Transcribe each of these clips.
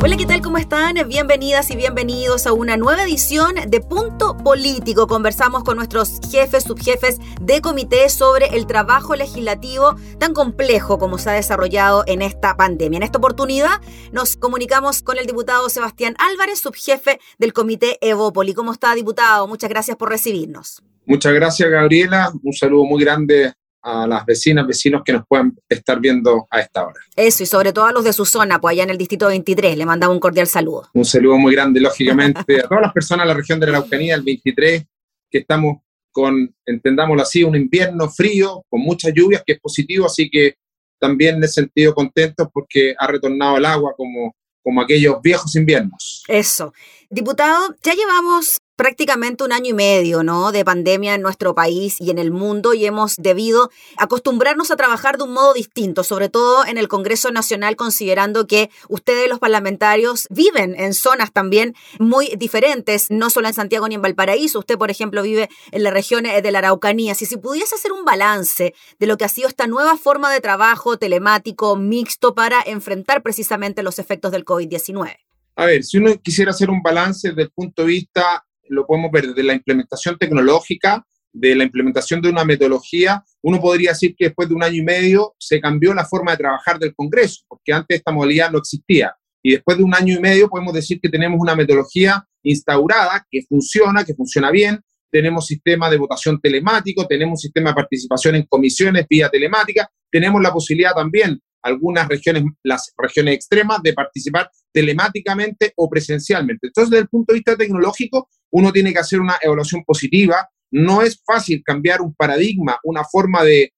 Hola, ¿qué tal? ¿Cómo están? Bienvenidas y bienvenidos a una nueva edición de Punto Político. Conversamos con nuestros jefes, subjefes de comité sobre el trabajo legislativo tan complejo como se ha desarrollado en esta pandemia. En esta oportunidad nos comunicamos con el diputado Sebastián Álvarez, subjefe del comité Evópoli. ¿Cómo está, diputado? Muchas gracias por recibirnos. Muchas gracias, Gabriela. Un saludo muy grande a las vecinas, vecinos que nos puedan estar viendo a esta hora. Eso, y sobre todo a los de su zona, pues allá en el distrito 23, le mandamos un cordial saludo. Un saludo muy grande, lógicamente, a todas las personas de la región de la Araucanía, el 23, que estamos con, entendámoslo así, un invierno frío, con muchas lluvias, que es positivo, así que también en ese sentido contentos porque ha retornado el agua como, como aquellos viejos inviernos. Eso. Diputado, ya llevamos prácticamente un año y medio, ¿no? De pandemia en nuestro país y en el mundo y hemos debido acostumbrarnos a trabajar de un modo distinto, sobre todo en el Congreso Nacional, considerando que ustedes los parlamentarios viven en zonas también muy diferentes, no solo en Santiago ni en Valparaíso. Usted, por ejemplo, vive en la región eh, de la Araucanía. Si, si pudiese hacer un balance de lo que ha sido esta nueva forma de trabajo telemático mixto para enfrentar precisamente los efectos del COVID-19. A ver, si uno quisiera hacer un balance desde el punto de vista lo podemos ver desde la implementación tecnológica, de la implementación de una metodología, uno podría decir que después de un año y medio se cambió la forma de trabajar del Congreso, porque antes esta modalidad no existía. Y después de un año y medio podemos decir que tenemos una metodología instaurada que funciona, que funciona bien. Tenemos sistema de votación telemático, tenemos sistema de participación en comisiones vía telemática, tenemos la posibilidad también algunas regiones, las regiones extremas, de participar telemáticamente o presencialmente. Entonces, desde el punto de vista tecnológico, uno tiene que hacer una evaluación positiva. No es fácil cambiar un paradigma, una forma de,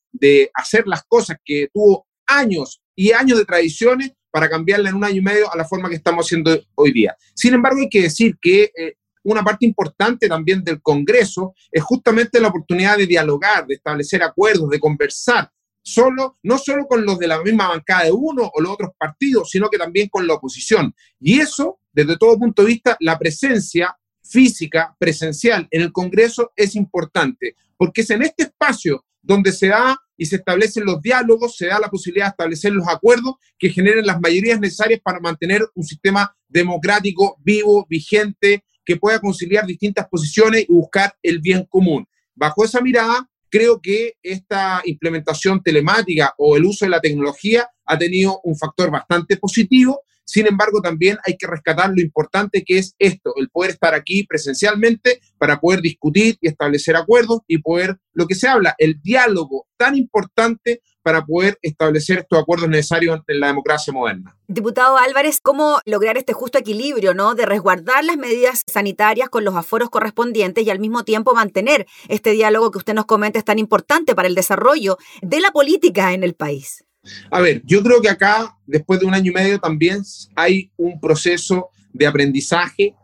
hacer las cosas que tuvo años y años de tradiciones para cambiarla en un año y medio a la forma que estamos haciendo hoy día. Sin embargo, hay que decir que eh, una parte importante también del Congreso es justamente la oportunidad de dialogar, de establecer acuerdos, de conversar, solo, no solo con los de la misma bancada de uno o los otros partidos, sino que también con la oposición. Y eso, desde todo punto de vista, la presencia física, presencial en el Congreso es importante, porque es en este espacio donde se da y se establecen los diálogos, se da la posibilidad de establecer los acuerdos que generen las mayorías necesarias para mantener un sistema democrático vivo, vigente, que pueda conciliar distintas posiciones y buscar el bien común. Bajo esa mirada, creo que esta implementación telemática o el uso de la tecnología ha tenido un factor bastante positivo. Sin embargo, también hay que rescatar lo importante que es esto, el poder estar aquí presencialmente para poder discutir y establecer acuerdos y poder, lo que se habla, el diálogo tan importante para poder establecer estos acuerdos necesarios en la democracia moderna. Diputado Álvarez, ¿cómo lograr este justo equilibrio, ¿no? De resguardar las medidas sanitarias con los aforos correspondientes y al mismo tiempo mantener este diálogo que usted nos comenta es tan importante para el desarrollo de la política en el país. A ver, yo creo que acá, después de un año y medio, también hay un proceso de aprendizaje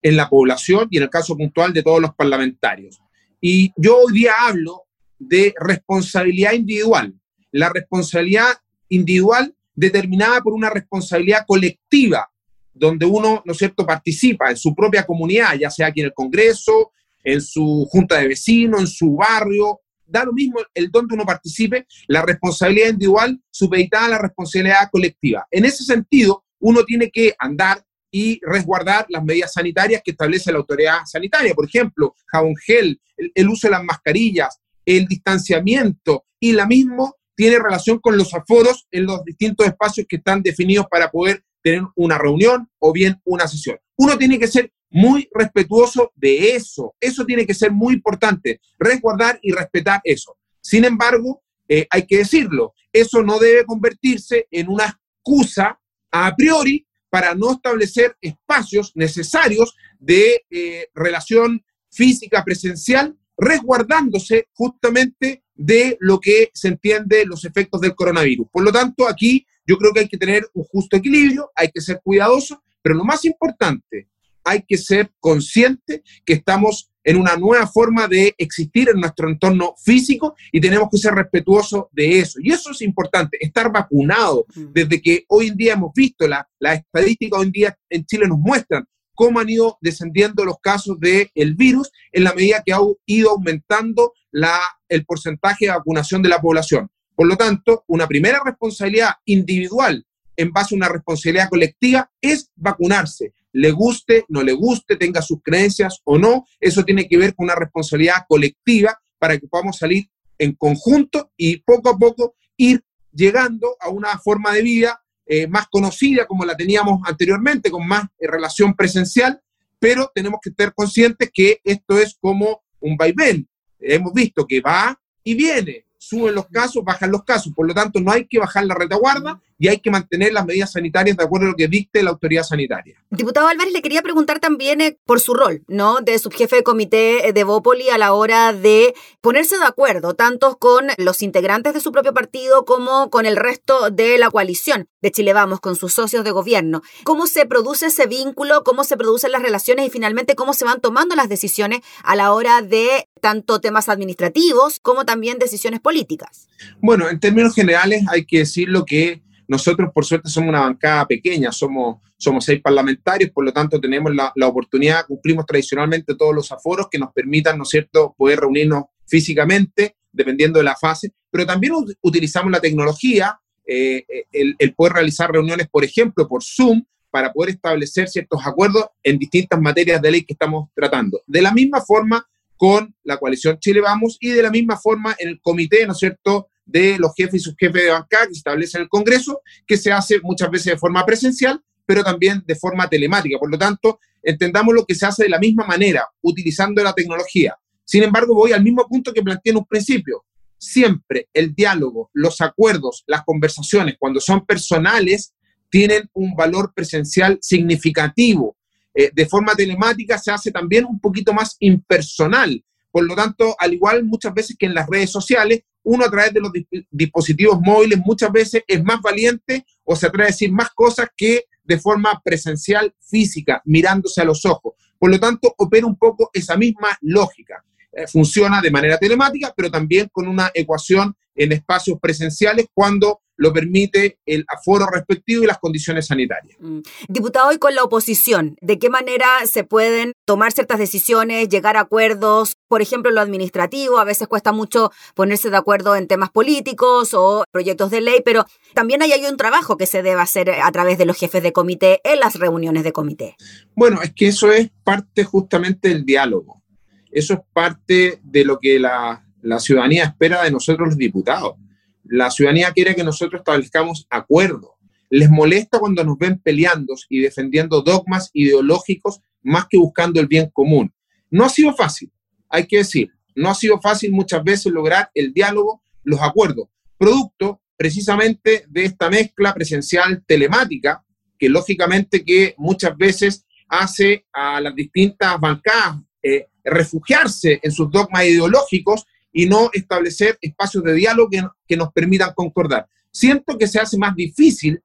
en la población y en el caso puntual de todos los parlamentarios. Y yo hoy día hablo de responsabilidad individual la responsabilidad individual determinada por una responsabilidad colectiva, donde uno, ¿no es cierto?, participa en su propia comunidad, ya sea aquí en el Congreso, en su junta de vecinos, en su barrio, da lo mismo el donde uno participe, la responsabilidad individual supeditada a la responsabilidad colectiva. En ese sentido, uno tiene que andar y resguardar las medidas sanitarias que establece la autoridad sanitaria. Por ejemplo, jabón gel, el, el uso de las mascarillas, el distanciamiento y la misma tiene relación con los aforos en los distintos espacios que están definidos para poder tener una reunión o bien una sesión. Uno tiene que ser muy respetuoso de eso. Eso tiene que ser muy importante, resguardar y respetar eso. Sin embargo, eh, hay que decirlo, eso no debe convertirse en una excusa a priori para no establecer espacios necesarios de eh, relación física presencial, resguardándose justamente de lo que se entiende los efectos del coronavirus. Por lo tanto, aquí yo creo que hay que tener un justo equilibrio, hay que ser cuidadoso, pero lo más importante, hay que ser consciente que estamos en una nueva forma de existir en nuestro entorno físico y tenemos que ser respetuosos de eso. Y eso es importante, estar vacunado. Desde que hoy en día hemos visto, la, la estadística hoy en día en Chile nos muestran cómo han ido descendiendo los casos del el virus en la medida que ha ido aumentando la, el porcentaje de vacunación de la población. Por lo tanto, una primera responsabilidad individual en base a una responsabilidad colectiva es vacunarse le guste, no le guste, tenga sus creencias o no, eso tiene que ver con una responsabilidad colectiva para que podamos salir en conjunto y poco a poco ir llegando a una forma de vida eh, más conocida como la teníamos anteriormente, con más eh, relación presencial, pero tenemos que estar conscientes que esto es como un vaivén. Hemos visto que va y viene, suben los casos, bajan los casos, por lo tanto no hay que bajar la retaguarda y hay que mantener las medidas sanitarias de acuerdo a lo que dicte la autoridad sanitaria. Diputado Álvarez, le quería preguntar también eh, por su rol, ¿no? De subjefe de comité eh, de Bópoli a la hora de ponerse de acuerdo, tanto con los integrantes de su propio partido como con el resto de la coalición de Chile Vamos, con sus socios de gobierno. ¿Cómo se produce ese vínculo? ¿Cómo se producen las relaciones y finalmente cómo se van tomando las decisiones a la hora de tanto temas administrativos como también decisiones políticas? Bueno, en términos generales hay que decir lo que nosotros, por suerte, somos una bancada pequeña, somos, somos seis parlamentarios, por lo tanto, tenemos la, la, oportunidad, cumplimos tradicionalmente todos los aforos que nos permitan, ¿no es cierto?, poder reunirnos físicamente, dependiendo de la fase, pero también utilizamos la tecnología, eh, el, el poder realizar reuniones, por ejemplo, por Zoom, para poder establecer ciertos acuerdos en distintas materias de ley que estamos tratando. De la misma forma con la coalición Chile Vamos y de la misma forma en el comité, ¿no es cierto?, de los jefes y subjefes de bancada que se establece el Congreso, que se hace muchas veces de forma presencial, pero también de forma telemática. Por lo tanto, entendamos lo que se hace de la misma manera, utilizando la tecnología. Sin embargo, voy al mismo punto que planteé en un principio. Siempre el diálogo, los acuerdos, las conversaciones, cuando son personales, tienen un valor presencial significativo. Eh, de forma telemática se hace también un poquito más impersonal. Por lo tanto, al igual muchas veces que en las redes sociales, uno a través de los dispositivos móviles muchas veces es más valiente o se atreve a decir más cosas que de forma presencial, física, mirándose a los ojos. Por lo tanto, opera un poco esa misma lógica. Eh, funciona de manera telemática, pero también con una ecuación en espacios presenciales cuando lo permite el aforo respectivo y las condiciones sanitarias. Mm. Diputado, y con la oposición, ¿de qué manera se pueden tomar ciertas decisiones, llegar a acuerdos? Por ejemplo, lo administrativo, a veces cuesta mucho ponerse de acuerdo en temas políticos o proyectos de ley, pero también hay, hay un trabajo que se debe hacer a través de los jefes de comité en las reuniones de comité. Bueno, es que eso es parte justamente del diálogo. Eso es parte de lo que la, la ciudadanía espera de nosotros los diputados. La ciudadanía quiere que nosotros establezcamos acuerdos. Les molesta cuando nos ven peleando y defendiendo dogmas ideológicos más que buscando el bien común. No ha sido fácil, hay que decir, no ha sido fácil muchas veces lograr el diálogo, los acuerdos, producto precisamente de esta mezcla presencial telemática, que lógicamente que muchas veces hace a las distintas bancadas eh, refugiarse en sus dogmas ideológicos y no establecer espacios de diálogo que, nos permitan concordar. Siento que se hace más difícil,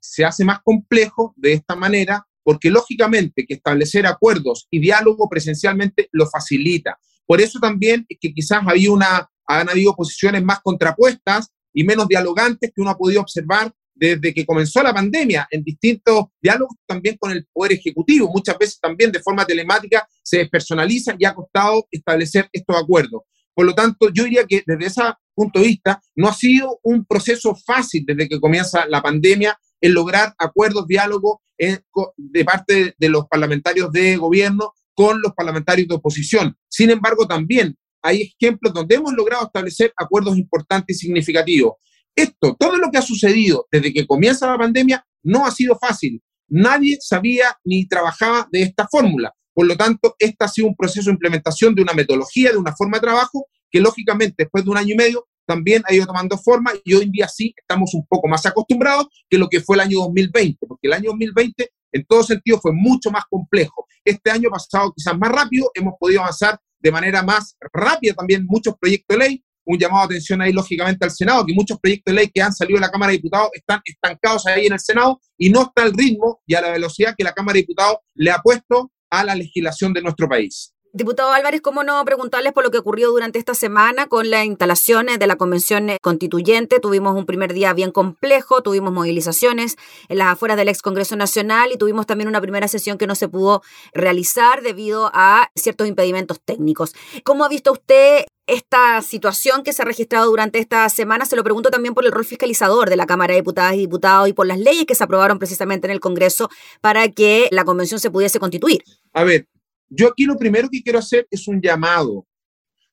se hace más complejo de esta manera, porque lógicamente que establecer acuerdos y diálogo presencialmente lo facilita. Por eso también es que quizás había una, han habido posiciones más contrapuestas y menos dialogantes que uno ha podido observar desde que comenzó la pandemia, en distintos diálogos también con el Poder Ejecutivo. Muchas veces también de forma telemática se despersonaliza y ha costado establecer estos acuerdos. Por lo tanto, yo diría que desde ese punto de vista no ha sido un proceso fácil desde que comienza la pandemia en lograr acuerdos, diálogos de parte de los parlamentarios de gobierno con los parlamentarios de oposición. Sin embargo, también hay ejemplos donde hemos logrado establecer acuerdos importantes y significativos. Esto, todo lo que ha sucedido desde que comienza la pandemia, no ha sido fácil. Nadie sabía ni trabajaba de esta fórmula. Por lo tanto, este ha sido un proceso de implementación de una metodología, de una forma de trabajo, que lógicamente después de un año y medio también ha ido tomando forma y hoy en día sí estamos un poco más acostumbrados que lo que fue el año 2020, porque el año 2020 en todo sentido fue mucho más complejo. Este año pasado quizás más rápido, hemos podido avanzar de manera más rápida también muchos proyectos de ley, un llamado de atención ahí lógicamente al Senado, que muchos proyectos de ley que han salido de la Cámara de Diputados están estancados ahí en el Senado y no está al ritmo y a la velocidad que la Cámara de Diputados le ha puesto a la legislación de nuestro país. Diputado Álvarez, ¿cómo no preguntarles por lo que ocurrió durante esta semana con las instalaciones de la Convención Constituyente? Tuvimos un primer día bien complejo, tuvimos movilizaciones en las afueras del ex Congreso Nacional y tuvimos también una primera sesión que no se pudo realizar debido a ciertos impedimentos técnicos. ¿Cómo ha visto usted esta situación que se ha registrado durante esta semana? Se lo pregunto también por el rol fiscalizador de la Cámara de Diputadas y Diputados y por las leyes que se aprobaron precisamente en el Congreso para que la convención se pudiese constituir. A ver, yo aquí lo primero que quiero hacer es un llamado,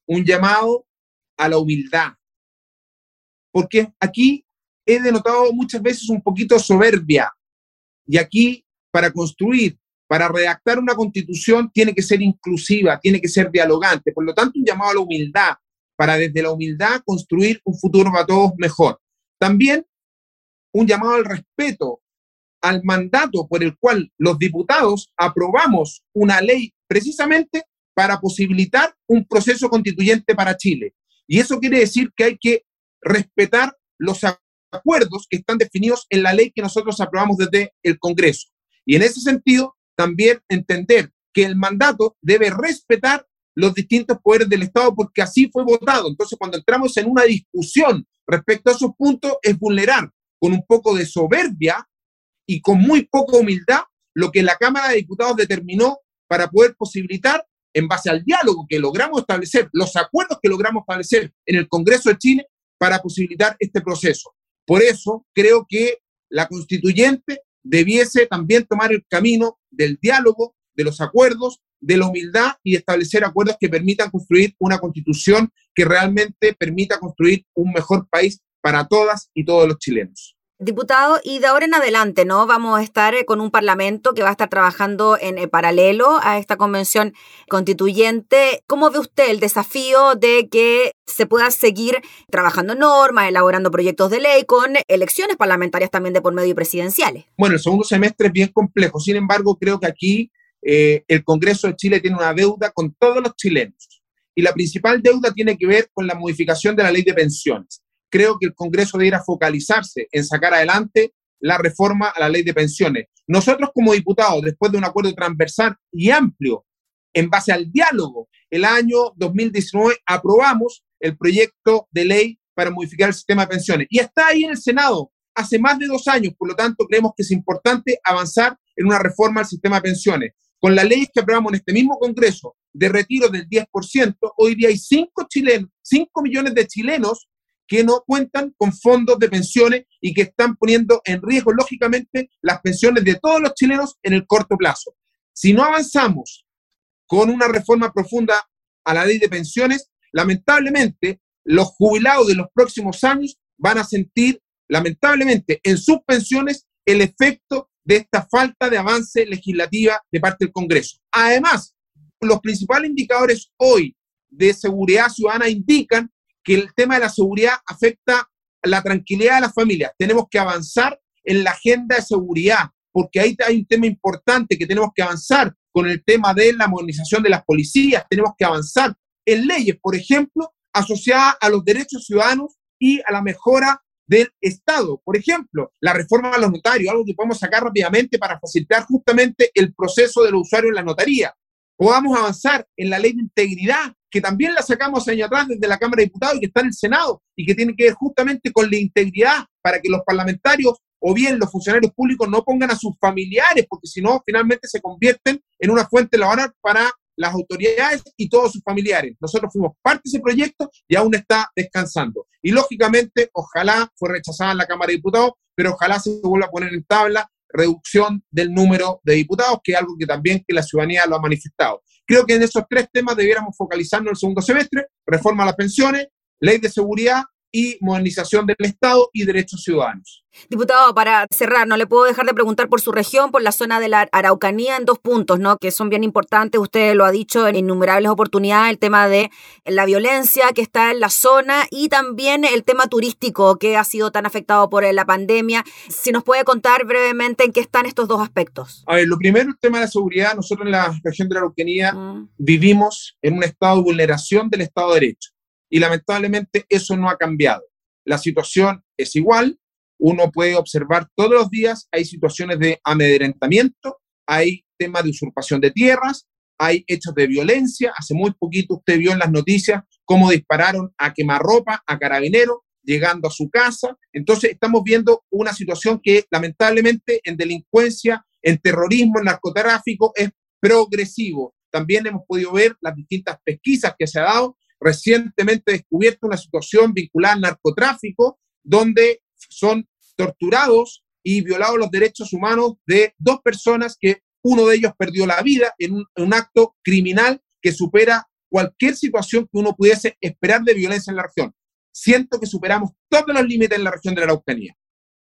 un llamado a la humildad, porque aquí he denotado muchas veces un poquito soberbia, y aquí para construir, para redactar una constitución tiene que ser inclusiva, tiene que ser dialogante, por lo tanto un llamado a la humildad, para desde la humildad construir un futuro para todos mejor. También un llamado al respeto al mandato por el cual los diputados aprobamos una ley precisamente para posibilitar un proceso constituyente para Chile. Y eso quiere decir que hay que respetar los acuerdos que están definidos en la ley que nosotros aprobamos desde el Congreso. Y en ese sentido, también entender que el mandato debe respetar los distintos poderes del Estado porque así fue votado. Entonces, cuando entramos en una discusión respecto a esos puntos, es vulnerar con un poco de soberbia y con muy poca humildad lo que la Cámara de Diputados determinó para poder posibilitar, en base al diálogo que logramos establecer, los acuerdos que logramos establecer en el Congreso de Chile, para posibilitar este proceso. Por eso creo que la constituyente debiese también tomar el camino del diálogo, de los acuerdos, de la humildad y establecer acuerdos que permitan construir una constitución que realmente permita construir un mejor país para todas y todos los chilenos. Diputado, y de ahora en adelante, ¿no? Vamos a estar eh, con un parlamento que va a estar trabajando en eh, paralelo a esta convención constituyente. ¿Cómo ve usted el desafío de que se pueda seguir trabajando normas, elaborando proyectos de ley con elecciones parlamentarias también de por medio presidenciales? Bueno, el segundo semestre es bien complejo. Sin embargo, creo que aquí eh, el Congreso de Chile tiene una deuda con todos los chilenos. Y la principal deuda tiene que ver con la modificación de la ley de pensiones creo que el Congreso debería focalizarse en sacar adelante la reforma a la ley de pensiones. Nosotros como diputados, después de un acuerdo transversal y amplio, en base al diálogo, el año 2019 aprobamos el proyecto de ley para modificar el sistema de pensiones. Y está ahí en el Senado hace más de dos años, por lo tanto creemos que es importante avanzar en una reforma al sistema de pensiones. Con la ley que aprobamos en este mismo Congreso de retiro del 10%, hoy día hay 5 chilenos, 5 millones de chilenos que no cuentan con fondos de pensiones y que están poniendo en riesgo, lógicamente, las pensiones de todos los chilenos en el corto plazo. Si no avanzamos con una reforma profunda a la ley de pensiones, lamentablemente los jubilados de los próximos años van a sentir, lamentablemente, en sus pensiones el efecto de esta falta de avance legislativa de parte del Congreso. Además, los principales indicadores hoy de seguridad ciudadana indican que el tema de la seguridad afecta la tranquilidad de las familias. Tenemos que avanzar en la agenda de seguridad, porque ahí hay un tema importante que tenemos que avanzar con el tema de la modernización de las policías, tenemos que avanzar en leyes, por ejemplo, asociadas a los derechos ciudadanos y a la mejora del Estado. Por ejemplo, la reforma a los notarios, algo que podemos sacar rápidamente para facilitar justamente el proceso del usuario en la notaría. Podamos avanzar en la ley de integridad, que también la sacamos años atrás desde la Cámara de Diputados y que está en el Senado y que tiene que ver justamente con la integridad para que los parlamentarios o bien los funcionarios públicos no pongan a sus familiares, porque si no, finalmente se convierten en una fuente laboral para las autoridades y todos sus familiares. Nosotros fuimos parte de ese proyecto y aún está descansando. Y lógicamente, ojalá fue rechazada en la Cámara de Diputados, pero ojalá se vuelva a poner en tabla reducción del número de diputados, que es algo que también que la ciudadanía lo ha manifestado. Creo que en esos tres temas debiéramos focalizarnos el segundo semestre, reforma a las pensiones, ley de seguridad y modernización del Estado y derechos ciudadanos. Diputado, para cerrar, no le puedo dejar de preguntar por su región, por la zona de la Araucanía, en dos puntos, ¿no? Que son bien importantes. Usted lo ha dicho en innumerables oportunidades, el tema de la violencia que está en la zona y también el tema turístico que ha sido tan afectado por la pandemia. Si nos puede contar brevemente en qué están estos dos aspectos. A ver, lo primero, el tema de la seguridad. Nosotros en la región de la Araucanía mm. vivimos en un estado de vulneración del Estado de Derecho y lamentablemente eso no ha cambiado. La situación es igual, uno puede observar todos los días, hay situaciones de amedrentamiento, hay temas de usurpación de tierras, hay hechos de violencia. Hace muy poquito usted vio en las noticias cómo dispararon a quemarropa, a carabineros, llegando a su casa. Entonces estamos viendo una situación que lamentablemente en delincuencia, en terrorismo, en narcotráfico es progresivo. También hemos podido ver las distintas pesquisas que se ha dado. Recientemente descubierto una situación vinculada al narcotráfico, donde son torturados y violados los derechos humanos de dos personas que uno de ellos perdió la vida en un, acto criminal que supera cualquier situación que uno pudiese esperar de violencia en la región. Siento que superamos todos los límites en la región de la Araucanía.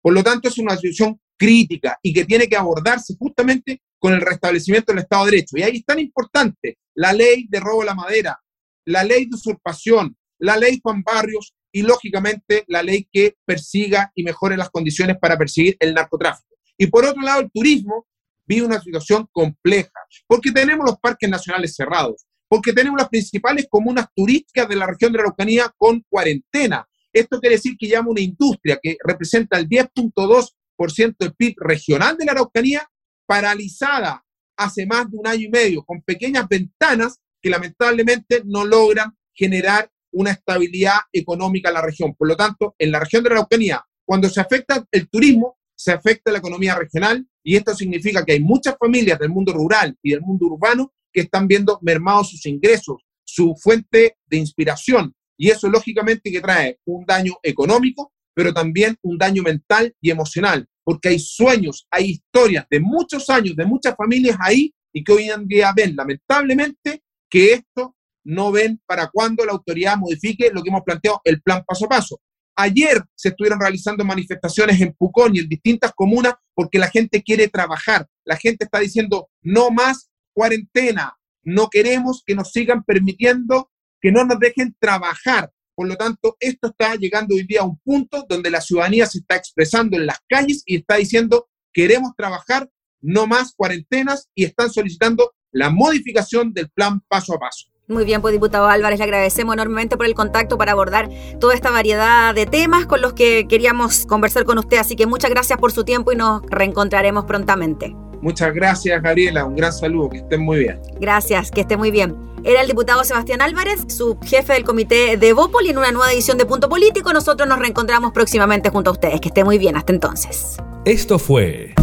Por lo tanto, es una situación crítica y que tiene que abordarse justamente con el restablecimiento del Estado de Derecho. Y ahí es tan importante la ley de robo a la madera, la ley de usurpación, la ley Juan Barrios y, lógicamente, la ley que persiga y mejore las condiciones para perseguir el narcotráfico. Y por otro lado, el turismo, vive una situación compleja, porque tenemos los parques nacionales cerrados, porque tenemos las principales comunas turísticas de la región de la Araucanía con cuarentena. Esto quiere decir que llama una industria que representa el 10.2% del PIB regional de la Araucanía, paralizada hace más de un año y medio, con pequeñas ventanas que lamentablemente no logran generar una estabilidad económica en la región. Por lo tanto, en la región de la Araucanía, cuando se afecta el turismo, se afecta la economía regional y esto significa que hay muchas familias del mundo rural y del mundo urbano que están viendo mermados sus ingresos, su fuente de inspiración. Y eso lógicamente que trae un daño económico, pero también un daño mental y emocional, porque hay sueños, hay historias de muchos años, de muchas familias ahí y que hoy en día ven lamentablemente que esto no ven para cuando la autoridad modifique lo que hemos planteado, el plan paso a paso. Ayer se estuvieron realizando manifestaciones en Pucón y en distintas comunas porque la gente quiere trabajar. La gente está diciendo, no más cuarentena, no queremos que nos sigan permitiendo que no nos dejen trabajar. Por lo tanto, esto está llegando hoy día a un punto donde la ciudadanía se está expresando en las calles y está diciendo, queremos trabajar, no más cuarentenas y están solicitando la modificación del plan paso a paso. Muy bien, pues diputado Álvarez, le agradecemos enormemente por el contacto para abordar toda esta variedad de temas con los que queríamos conversar con usted. Así que muchas gracias por su tiempo y nos reencontraremos prontamente. Muchas gracias, Gabriela. Un gran saludo. Que estén muy bien. Gracias, que esté muy bien. Era el diputado Sebastián Álvarez, su jefe del comité de Bópoli en una nueva edición de Punto Político. Nosotros nos reencontramos próximamente junto a ustedes. Que esté muy bien. Hasta entonces. Esto fue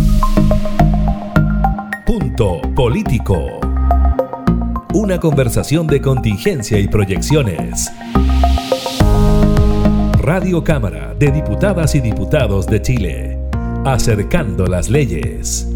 Político una conversación de contingencia y proyecciones. Radio Cámara de Diputadas y Diputados de Chile, acercando las leyes.